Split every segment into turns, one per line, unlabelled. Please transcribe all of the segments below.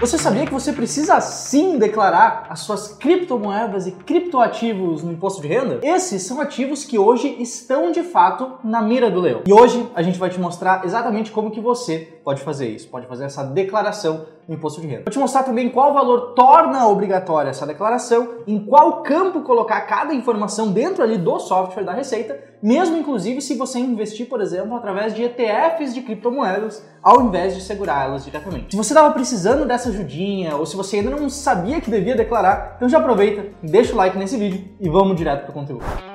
Você sabia que você precisa sim declarar as suas criptomoedas e criptoativos no imposto de renda? Esses são ativos que hoje estão de fato na mira do leão. E hoje a gente vai te mostrar exatamente como que você pode fazer isso, pode fazer essa declaração imposto de renda. Vou te mostrar também qual valor torna obrigatória essa declaração, em qual campo colocar cada informação dentro ali do software da Receita, mesmo inclusive se você investir, por exemplo, através de ETFs de criptomoedas, ao invés de segurar elas diretamente. Se você estava precisando dessa ajudinha, ou se você ainda não sabia que devia declarar, então já aproveita, deixa o like nesse vídeo e vamos direto para o conteúdo.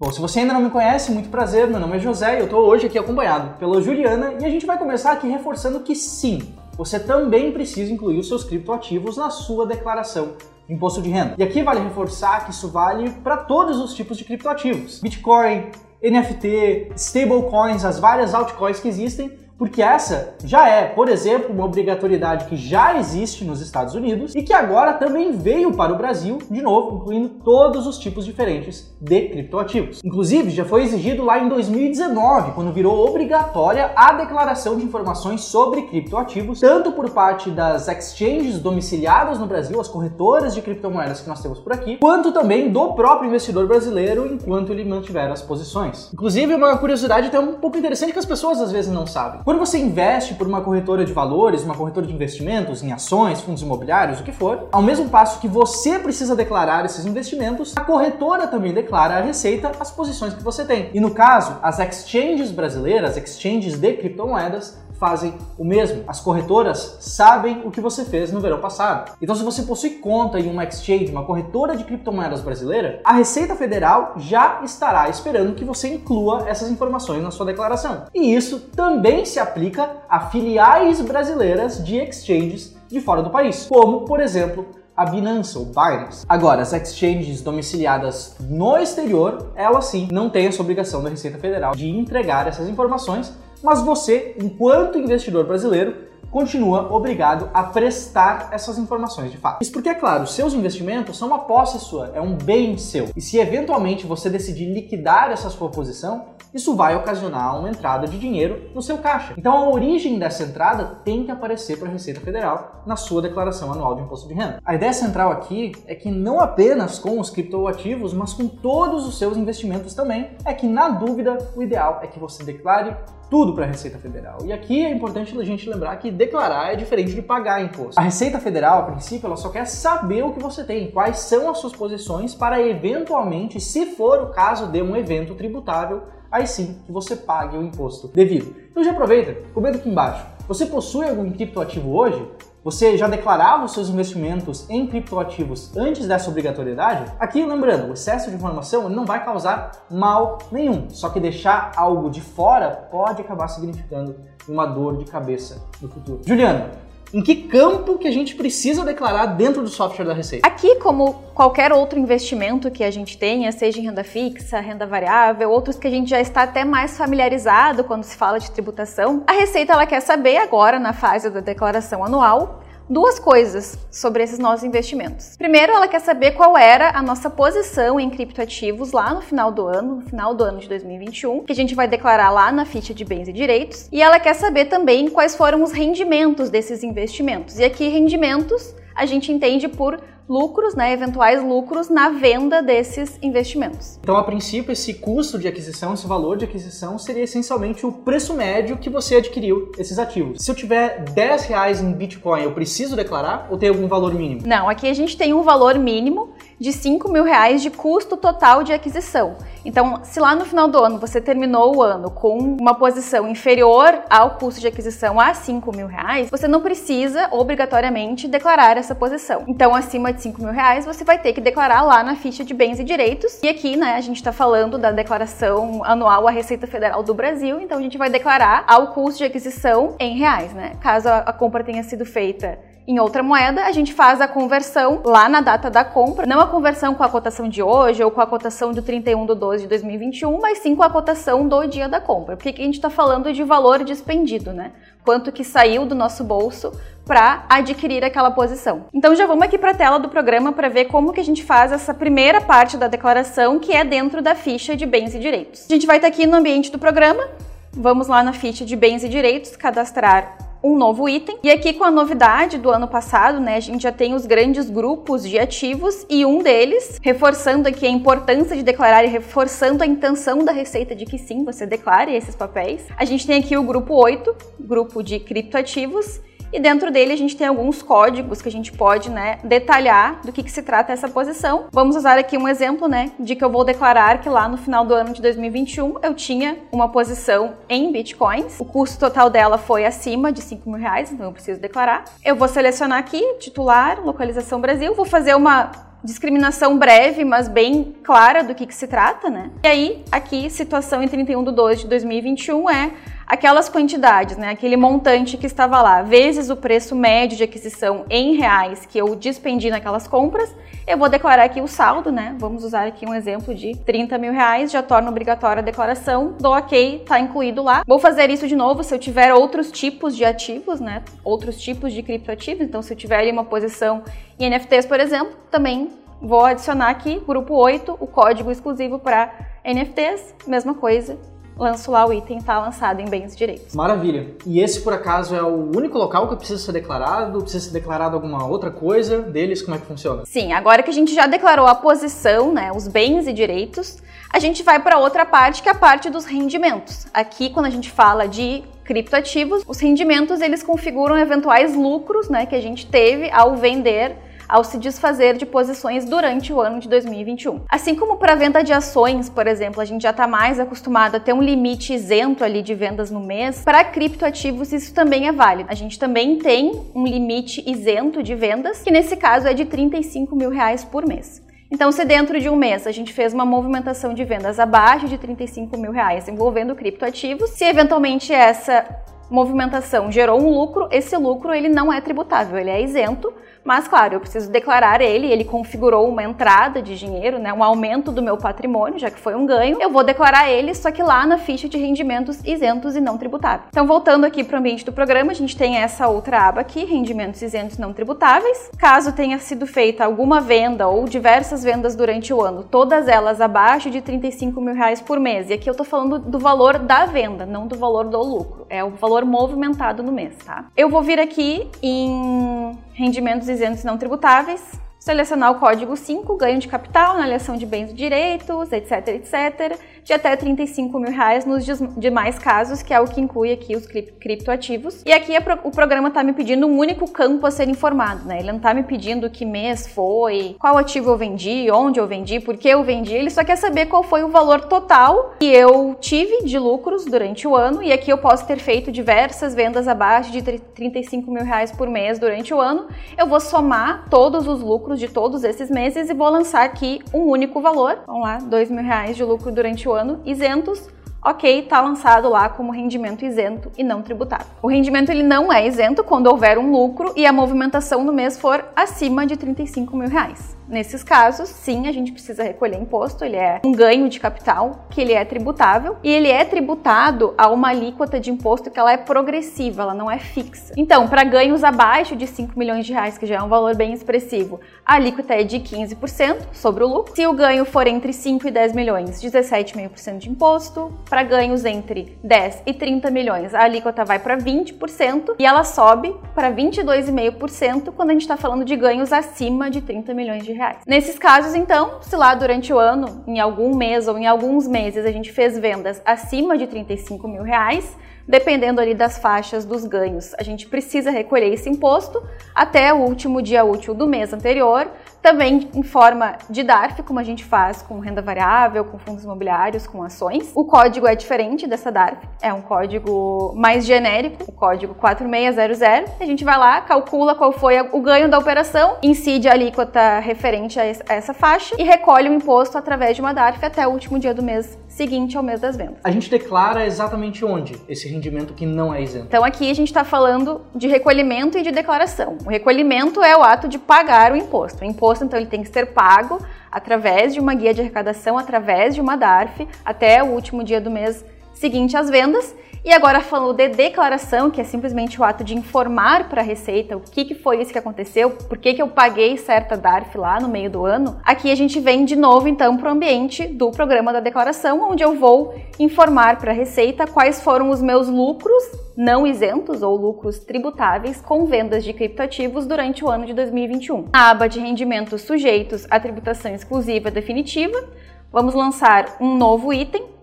Bom, se você ainda não me conhece, muito prazer, meu nome é José e eu estou hoje aqui acompanhado pela Juliana e a gente vai começar aqui reforçando que sim, você também precisa incluir os seus criptoativos na sua declaração de imposto de renda. E aqui vale reforçar que isso vale para todos os tipos de criptoativos: Bitcoin, NFT, stablecoins, as várias altcoins que existem porque essa já é, por exemplo, uma obrigatoriedade que já existe nos Estados Unidos e que agora também veio para o Brasil, de novo, incluindo todos os tipos diferentes de criptoativos. Inclusive, já foi exigido lá em 2019, quando virou obrigatória a declaração de informações sobre criptoativos, tanto por parte das exchanges domiciliadas no Brasil, as corretoras de criptomoedas que nós temos por aqui, quanto também do próprio investidor brasileiro enquanto ele mantiver as posições. Inclusive, uma curiosidade até um pouco interessante que as pessoas às vezes não sabem. Quando você investe por uma corretora de valores, uma corretora de investimentos, em ações, fundos imobiliários, o que for, ao mesmo passo que você precisa declarar esses investimentos, a corretora também declara à Receita as posições que você tem. E no caso, as exchanges brasileiras, exchanges de criptomoedas, fazem o mesmo. As corretoras sabem o que você fez no verão passado. Então, se você possui conta em uma exchange, uma corretora de criptomoedas brasileira, a Receita Federal já estará esperando que você inclua essas informações na sua declaração. E isso também se aplica a filiais brasileiras de exchanges de fora do país, como, por exemplo, a Binance ou Binance. Agora, as exchanges domiciliadas no exterior, elas sim não têm essa obrigação da Receita Federal de entregar essas informações mas você, enquanto investidor brasileiro, continua obrigado a prestar essas informações de fato. Isso porque, é claro, seus investimentos são uma posse sua, é um bem seu. E se eventualmente você decidir liquidar essa sua posição, isso vai ocasionar uma entrada de dinheiro no seu caixa. Então a origem dessa entrada tem que aparecer para a Receita Federal na sua declaração anual de imposto de renda. A ideia central aqui é que não apenas com os criptoativos, mas com todos os seus investimentos também, é que na dúvida o ideal é que você declare tudo para a Receita Federal. E aqui é importante a gente lembrar que declarar é diferente de pagar imposto. A Receita Federal, a princípio, ela só quer saber o que você tem, quais são as suas posições para eventualmente, se for o caso de um evento tributável, aí sim que você pague o imposto devido. Então já aproveita, comenta aqui embaixo. Você possui algum criptoativo hoje? Você já declarava os seus investimentos em criptoativos antes dessa obrigatoriedade? Aqui, lembrando, o excesso de informação não vai causar mal nenhum, só que deixar algo de fora pode acabar significando uma dor de cabeça no futuro. Juliana, em que campo que a gente precisa declarar dentro do software da Receita?
Aqui, como qualquer outro investimento que a gente tenha, seja em renda fixa, renda variável, outros que a gente já está até mais familiarizado quando se fala de tributação, a Receita ela quer saber agora na fase da declaração anual duas coisas sobre esses nossos investimentos. Primeiro, ela quer saber qual era a nossa posição em criptoativos lá no final do ano, no final do ano de 2021, que a gente vai declarar lá na ficha de bens e direitos. E ela quer saber também quais foram os rendimentos desses investimentos. E aqui, rendimentos a gente entende por lucros, né, eventuais lucros na venda desses investimentos.
Então, a princípio, esse custo de aquisição, esse valor de aquisição seria essencialmente o preço médio que você adquiriu esses ativos. Se eu tiver 10 reais em Bitcoin, eu preciso declarar ou tem algum valor mínimo?
Não, aqui a gente tem um valor mínimo de 5 mil reais de custo total de aquisição. Então, se lá no final do ano você terminou o ano com uma posição inferior ao custo de aquisição a 5 mil reais, você não precisa obrigatoriamente declarar essa posição. Então, acima de 5 mil reais, você vai ter que declarar lá na ficha de bens e direitos. E aqui, né, a gente está falando da declaração anual à Receita Federal do Brasil, então a gente vai declarar ao custo de aquisição em reais, né? Caso a compra tenha sido feita em outra moeda, a gente faz a conversão lá na data da compra, não a conversão com a cotação de hoje ou com a cotação do 31 de 12 de 2021, mas sim com a cotação do dia da compra. Porque a gente está falando de valor despendido, né? Quanto que saiu do nosso bolso para adquirir aquela posição. Então já vamos aqui para a tela do programa para ver como que a gente faz essa primeira parte da declaração que é dentro da ficha de bens e direitos. A gente vai estar tá aqui no ambiente do programa, vamos lá na ficha de bens e direitos, cadastrar um novo item. E aqui com a novidade do ano passado, né, a gente já tem os grandes grupos de ativos e um deles, reforçando aqui a importância de declarar e reforçando a intenção da Receita de que sim, você declare esses papéis. A gente tem aqui o grupo 8, grupo de criptoativos, e dentro dele a gente tem alguns códigos que a gente pode né, detalhar do que, que se trata essa posição. Vamos usar aqui um exemplo né, de que eu vou declarar que lá no final do ano de 2021 eu tinha uma posição em bitcoins. O custo total dela foi acima de 5 mil reais, então eu preciso declarar. Eu vou selecionar aqui, titular, localização Brasil, vou fazer uma discriminação breve, mas bem clara do que, que se trata, né? E aí, aqui, situação em 31 de 2 de 2021 é aquelas quantidades, né, aquele montante que estava lá, vezes o preço médio de aquisição em reais que eu despendi naquelas compras, eu vou declarar aqui o saldo, né? Vamos usar aqui um exemplo de 30 mil reais, já torna obrigatória a declaração, dou ok, tá incluído lá. Vou fazer isso de novo se eu tiver outros tipos de ativos, né? Outros tipos de criptoativos, então se eu tiver ali uma posição em NFTs, por exemplo, também vou adicionar aqui, grupo 8, o código exclusivo para NFTs, mesma coisa, lanço lá o item está lançado em bens direitos.
Maravilha. E esse, por acaso, é o único local que precisa ser declarado? Precisa ser declarado alguma outra coisa deles? Como é que funciona?
Sim, agora que a gente já declarou a posição, né, os bens e direitos, a gente vai para outra parte, que é a parte dos rendimentos. Aqui, quando a gente fala de criptoativos, os rendimentos eles configuram eventuais lucros, né, que a gente teve ao vender ao se desfazer de posições durante o ano de 2021. Assim como para venda de ações, por exemplo, a gente já está mais acostumado a ter um limite isento ali de vendas no mês, para criptoativos isso também é válido. A gente também tem um limite isento de vendas, que nesse caso é de 35 mil reais por mês. Então, se dentro de um mês a gente fez uma movimentação de vendas abaixo de 35 mil reais envolvendo criptoativos, se eventualmente essa movimentação gerou um lucro, esse lucro ele não é tributável, ele é isento, mas, claro, eu preciso declarar ele, ele configurou uma entrada de dinheiro, né, um aumento do meu patrimônio, já que foi um ganho. Eu vou declarar ele, só que lá na ficha de rendimentos isentos e não tributáveis. Então, voltando aqui para o ambiente do programa, a gente tem essa outra aba aqui, rendimentos isentos não tributáveis. Caso tenha sido feita alguma venda ou diversas vendas durante o ano, todas elas abaixo de 35 mil reais por mês. E aqui eu estou falando do valor da venda, não do valor do lucro. É o valor movimentado no mês, tá? Eu vou vir aqui em rendimentos isentos não tributáveis, selecionar o código 5, ganho de capital na eleição de bens e direitos, etc, etc, de até 35 mil reais nos demais casos, que é o que inclui aqui os criptoativos. E aqui o programa está me pedindo um único campo a ser informado, né? Ele não está me pedindo que mês foi, qual ativo eu vendi, onde eu vendi, por que eu vendi, ele só quer saber qual foi o valor total que eu tive de lucros durante o ano, e aqui eu posso ter feito diversas vendas abaixo de 35 mil reais por mês durante o ano. Eu vou somar todos os lucros de todos esses meses e vou lançar aqui um único valor, vamos lá, dois mil reais de lucro durante o ano, isentos, ok, está lançado lá como rendimento isento e não tributado. O rendimento ele não é isento quando houver um lucro e a movimentação no mês for acima de 35 mil reais. Nesses casos, sim, a gente precisa recolher imposto, ele é um ganho de capital, que ele é tributável, e ele é tributado a uma alíquota de imposto que ela é progressiva, ela não é fixa. Então, para ganhos abaixo de 5 milhões de reais, que já é um valor bem expressivo, a alíquota é de 15% sobre o lucro. Se o ganho for entre 5 e 10 milhões, 17,5% de imposto. Para ganhos entre 10 e 30 milhões, a alíquota vai para 20% e ela sobe para 22,5% quando a gente está falando de ganhos acima de 30 milhões de reais. Nesses casos, então, se lá durante o ano, em algum mês ou em alguns meses, a gente fez vendas acima de 35 mil reais, dependendo ali das faixas dos ganhos, a gente precisa recolher esse imposto até o último dia útil do mês anterior, também em forma de DARF, como a gente faz com renda variável, com fundos imobiliários, com ações. O código é diferente dessa DARF, é um código mais genérico, o código 4600. A gente vai lá, calcula qual foi o ganho da operação, incide a alíquota referente referente a essa faixa e recolhe o imposto através de uma DARF até o último dia do mês seguinte ao mês das vendas.
A gente declara exatamente onde esse rendimento que não é isento.
Então aqui a gente está falando de recolhimento e de declaração. O recolhimento é o ato de pagar o imposto. O imposto então ele tem que ser pago através de uma guia de arrecadação, através de uma DARF até o último dia do mês seguinte às vendas e agora falando de declaração, que é simplesmente o ato de informar para a Receita o que, que foi isso que aconteceu, por que, que eu paguei certa DARF lá no meio do ano. Aqui a gente vem de novo então para o ambiente do programa da declaração, onde eu vou informar para a Receita quais foram os meus lucros não isentos ou lucros tributáveis com vendas de criptoativos durante o ano de 2021. Na aba de rendimentos sujeitos à tributação exclusiva definitiva, vamos lançar um novo item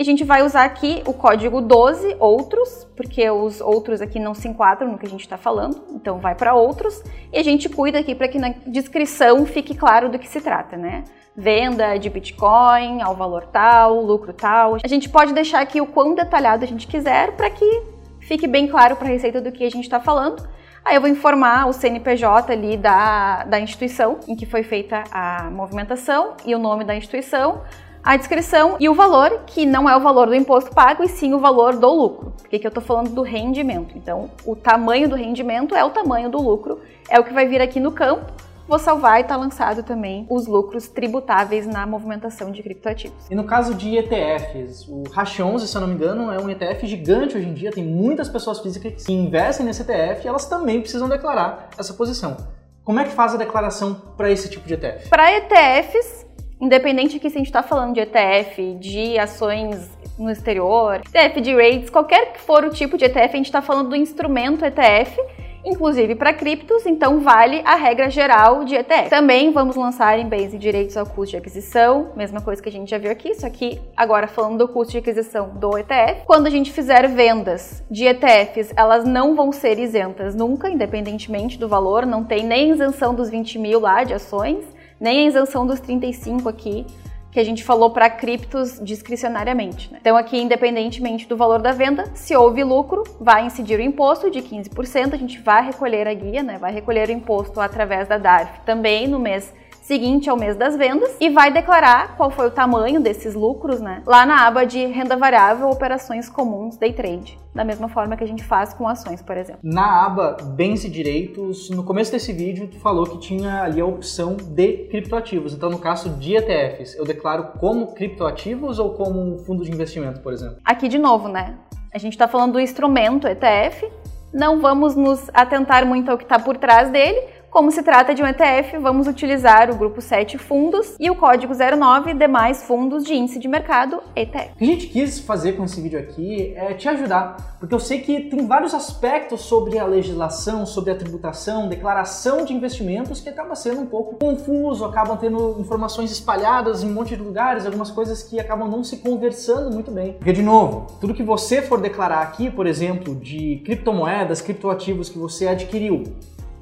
e a gente vai usar aqui o código 12 outros, porque os outros aqui não se enquadram no que a gente está falando, então vai para outros. E a gente cuida aqui para que na descrição fique claro do que se trata, né? Venda de Bitcoin ao valor tal, lucro tal. A gente pode deixar aqui o quão detalhado a gente quiser para que fique bem claro para a receita do que a gente está falando. Aí eu vou informar o CNPJ ali da, da instituição em que foi feita a movimentação e o nome da instituição a descrição e o valor, que não é o valor do imposto pago, e sim o valor do lucro. Porque aqui eu estou falando do rendimento. Então, o tamanho do rendimento é o tamanho do lucro, é o que vai vir aqui no campo. Vou salvar e está lançado também os lucros tributáveis na movimentação de criptoativos.
E no caso de ETFs, o Hash11, se eu não me engano, é um ETF gigante hoje em dia, tem muitas pessoas físicas que investem nesse ETF e elas também precisam declarar essa posição. Como é que faz a declaração para esse tipo de ETF?
Para ETFs, Independente aqui se a gente está falando de ETF, de ações no exterior, ETF de rates, qualquer que for o tipo de ETF, a gente está falando do instrumento ETF, inclusive para criptos, então vale a regra geral de ETF. Também vamos lançar em base direitos ao custo de aquisição, mesma coisa que a gente já viu aqui, só que agora falando do custo de aquisição do ETF. Quando a gente fizer vendas de ETFs, elas não vão ser isentas nunca, independentemente do valor, não tem nem isenção dos 20 mil lá de ações nem a isenção dos 35 aqui, que a gente falou para criptos discricionariamente. Né? Então, aqui, independentemente do valor da venda, se houve lucro, vai incidir o imposto de 15%, a gente vai recolher a guia, né? vai recolher o imposto através da DARF também no mês seguinte ao mês das vendas e vai declarar qual foi o tamanho desses lucros, né? Lá na aba de renda variável, operações comuns, day trade. Da mesma forma que a gente faz com ações, por exemplo.
Na aba bens e direitos, no começo desse vídeo tu falou que tinha ali a opção de criptoativos. Então, no caso de ETFs, eu declaro como criptoativos ou como um fundo de investimento, por exemplo?
Aqui de novo, né? A gente está falando do instrumento ETF, não vamos nos atentar muito ao que está por trás dele, como se trata de um ETF, vamos utilizar o grupo 7 fundos e o código 09 demais fundos de índice de mercado ETF.
O que a gente quis fazer com esse vídeo aqui é te ajudar, porque eu sei que tem vários aspectos sobre a legislação, sobre a tributação, declaração de investimentos que acaba sendo um pouco confuso, acabam tendo informações espalhadas em um monte de lugares, algumas coisas que acabam não se conversando muito bem. Porque, de novo, tudo que você for declarar aqui, por exemplo, de criptomoedas, criptoativos que você adquiriu,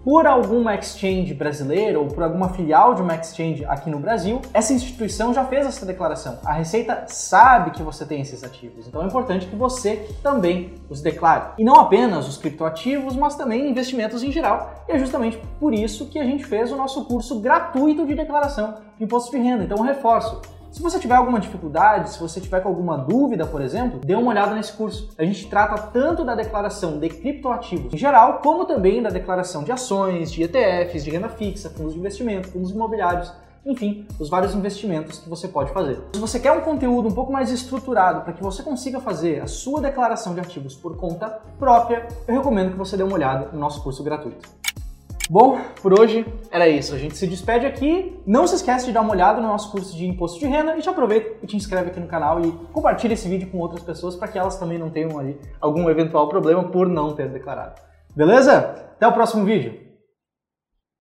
por alguma exchange brasileira ou por alguma filial de uma exchange aqui no Brasil, essa instituição já fez essa declaração. A Receita sabe que você tem esses ativos, então é importante que você também os declare. E não apenas os criptoativos, mas também investimentos em geral. E é justamente por isso que a gente fez o nosso curso gratuito de declaração de imposto de renda. Então, reforço se você tiver alguma dificuldade, se você tiver com alguma dúvida, por exemplo, dê uma olhada nesse curso. A gente trata tanto da declaração de criptoativos em geral, como também da declaração de ações, de ETFs, de renda fixa, fundos de investimento, fundos imobiliários, enfim, os vários investimentos que você pode fazer. Se você quer um conteúdo um pouco mais estruturado para que você consiga fazer a sua declaração de ativos por conta própria, eu recomendo que você dê uma olhada no nosso curso gratuito. Bom, por hoje era isso. A gente se despede aqui. Não se esquece de dar uma olhada no nosso curso de imposto de renda e te aproveita e te inscreve aqui no canal e compartilha esse vídeo com outras pessoas para que elas também não tenham ali algum eventual problema por não ter declarado. Beleza? Até o próximo vídeo.